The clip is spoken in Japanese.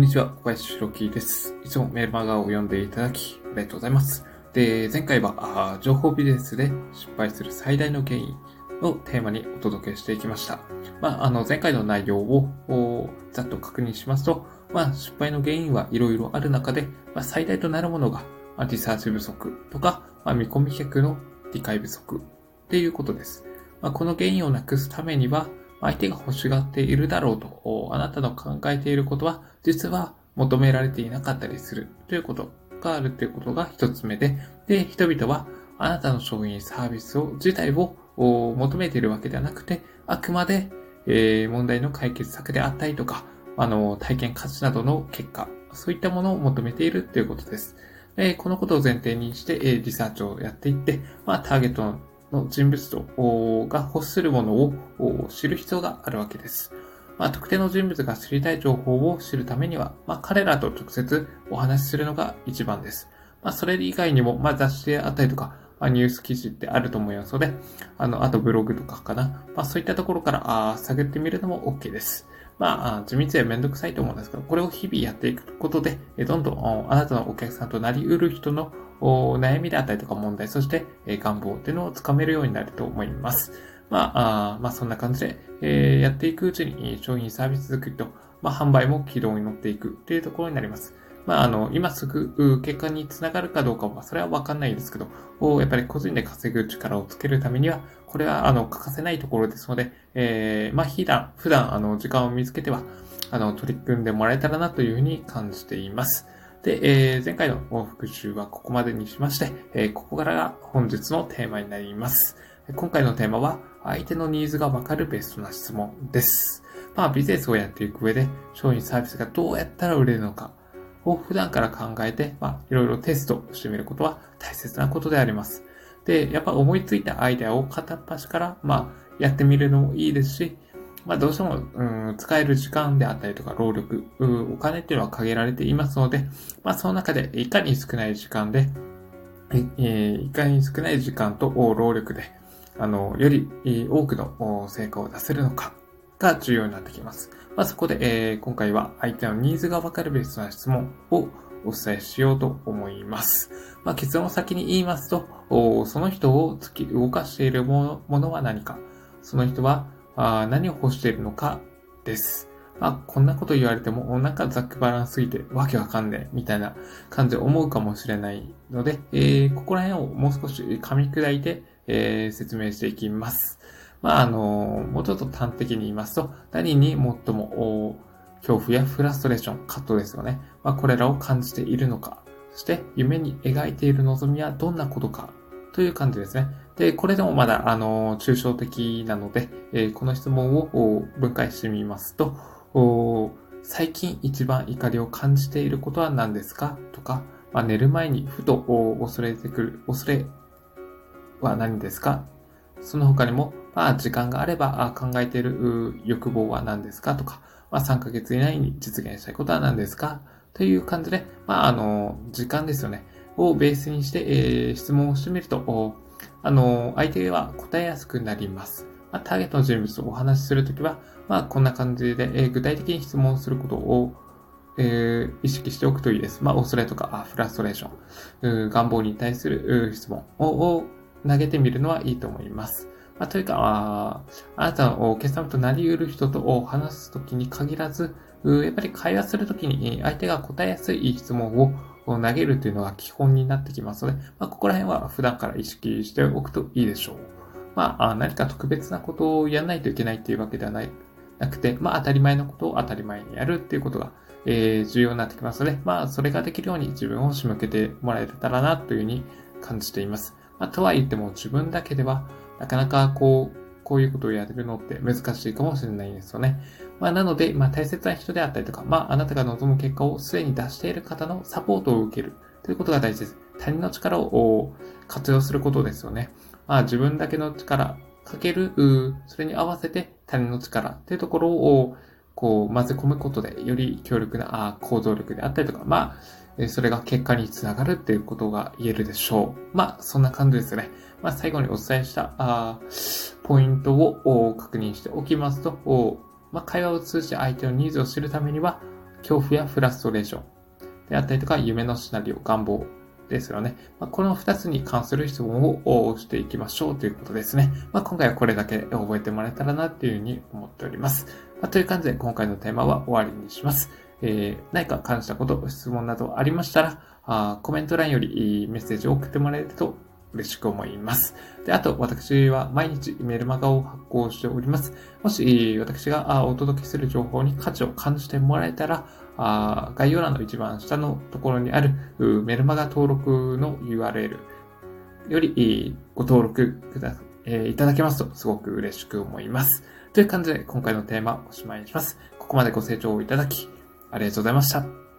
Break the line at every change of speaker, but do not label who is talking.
んにちは、小林弘樹です。いつもメルマガを読んでいただき、ありがとうございます。で、前回は、情報ビジネスで失敗する最大の原因をテーマにお届けしていきました。まあ、あの、前回の内容をざっと確認しますと、まあ、失敗の原因はいろいろある中で、まあ、最大となるものが、まあ、リサーチ不足とか、まあ、見込み客の理解不足っていうことです。まあ、この原因をなくすためには、相手が欲しがっているだろうと、あなたの考えていることは、実は求められていなかったりするということがあるということが一つ目で、で、人々はあなたの商品サービスを、自体を求めているわけではなくて、あくまで、えー、問題の解決策であったりとか、あの、体験価値などの結果、そういったものを求めているということです。でこのことを前提にして、えリサーチをやっていって、まあ、ターゲットのの人物とが欲するものを知る必要があるわけです。まあ、特定の人物が知りたい情報を知るためには、まあ、彼らと直接お話しするのが一番です。まあ、それ以外にも、まあ、雑誌であったりとか、まあ、ニュース記事ってあると思いますので、あの、あとブログとかかな。まあ、そういったところから、あ探ってみるのも OK です。まあ、地道でめんどくさいと思うんですけど、これを日々やっていくことで、どんどんあなたのお客さんとなり得る人のお悩みであったりとか問題、そしてえ願望っていうのをつかめるようになると思います。まあ、あまあそんな感じで、えー、やっていくうちに商品サービス作りと、まあ、販売も軌道に乗っていくっていうところになります。まあ、あの、今すぐ結果につながるかどうかは、それはわかんないですけど、やっぱり個人で稼ぐ力をつけるためには、これは、あの、欠かせないところですので、えー、まあ、普段、普段、あの、時間を見つけては、あの、取り組んでもらえたらなというふうに感じています。で、えー、前回の復習はここまでにしまして、えー、ここからが本日のテーマになります。今回のテーマは、相手のニーズがわかるベストな質問です。まあ、ビジネスをやっていく上で、商品サービスがどうやったら売れるのかを普段から考えて、まあ、いろいろテストしてみることは大切なことであります。で、やっぱ思いついたアイデアを片っ端から、まあ、やってみるのもいいですし、まあ、どうしても、うん、使える時間であったりとか、労力、お金っていうのは限られていますので、まあ、その中で、いかに少ない時間で、えいかに少ない時間と労力で、あの、より多くの成果を出せるのかが重要になってきます。まあ、そこで、えー、今回は相手のニーズがわかるベストな質問をお伝えしようと思います。まあ、結論を先に言いますと、その人を突き動かしているものは何か、その人はあ何を欲しているのかです。まあ、こんなこと言われても、なんかざっくばらんすぎてわけわかんねえ、みたいな感じで思うかもしれないので、えー、ここら辺をもう少し噛み砕いて、えー、説明していきます。まあ、あのもうちょっと端的に言いますと、何に最も恐怖やフラストレーション、葛藤ですよね。まあ、これらを感じているのか、そして夢に描いている望みはどんなことかという感じですね。で、これでもまだ、あの、抽象的なので、えー、この質問を分解してみますと、最近一番怒りを感じていることは何ですか？とか、まあ、寝る前にふと恐れてくる、恐れは何ですか？その他にも、まあ、時間があれば考えている欲望は何ですか？とか、まあ、3ヶ月以内に実現したいことは何ですか？という感じで、まあ、あの、時間ですよね。をベースにして、えー、質問をしてみると、あの、相手は答えやすくなります。まあ、ターゲットの人物とお話しするときは、まあ、こんな感じで、えー、具体的に質問することを、えー、意識しておくといいです。まあ、恐れとか、あフラストレーション、願望に対する質問を投げてみるのはいいと思います。まあ、というか、ああなたのお客様となり得る人と話すときに限らず、やっぱり会話するときに相手が答えやすい質問を投げるというのが基本になってきますので、まあ、ここら辺は普段から意識しておくといいでしょう。まあ、何か特別なことをやらないといけないっていうわけではない、なくて、まあ、当たり前のことを当たり前にやるっていうことが、えー、重要になってきますので、まあ、それができるように自分を仕向けてもらえたらなというふうに感じています。まあ、とは言っても自分だけでは、なかなかこう、こういうことをやれるのって難しいかもしれないですよね。まあ、なので、まあ、大切な人であったりとか、まあ、あなたが望む結果をすでに出している方のサポートを受けるということが大事です。他人の力を活用することですよね。まあ、自分だけの力かける、それに合わせて他人の力というところをこう混ぜ込むことで、より強力な行動力であったりとか、まあ、それが結果につながるっていうことが言えるでしょう。まあ、そんな感じですね。まあ、最後にお伝えしたあポイントを確認しておきますと、まあ、会話を通じて相手のニーズを知るためには、恐怖やフラストレーションであったりとか、夢のシナリオ、願望ですよね。まあ、この2つに関する質問をしていきましょうということですね。まあ、今回はこれだけ覚えてもらえたらなっていうふうに思っております。まあ、という感じで今回のテーマは終わりにします。えー、何か感じたこと、質問などありましたら、あコメント欄よりメッセージを送ってもらえると嬉しく思います。で、あと、私は毎日メルマガを発行しております。もし、私がお届けする情報に価値を感じてもらえたら、概要欄の一番下のところにあるメルマガ登録の URL よりご登録くだ、えいただけますとすごく嬉しく思います。という感じで今回のテーマおしまいにします。ここまでご清聴いただきありがとうございました。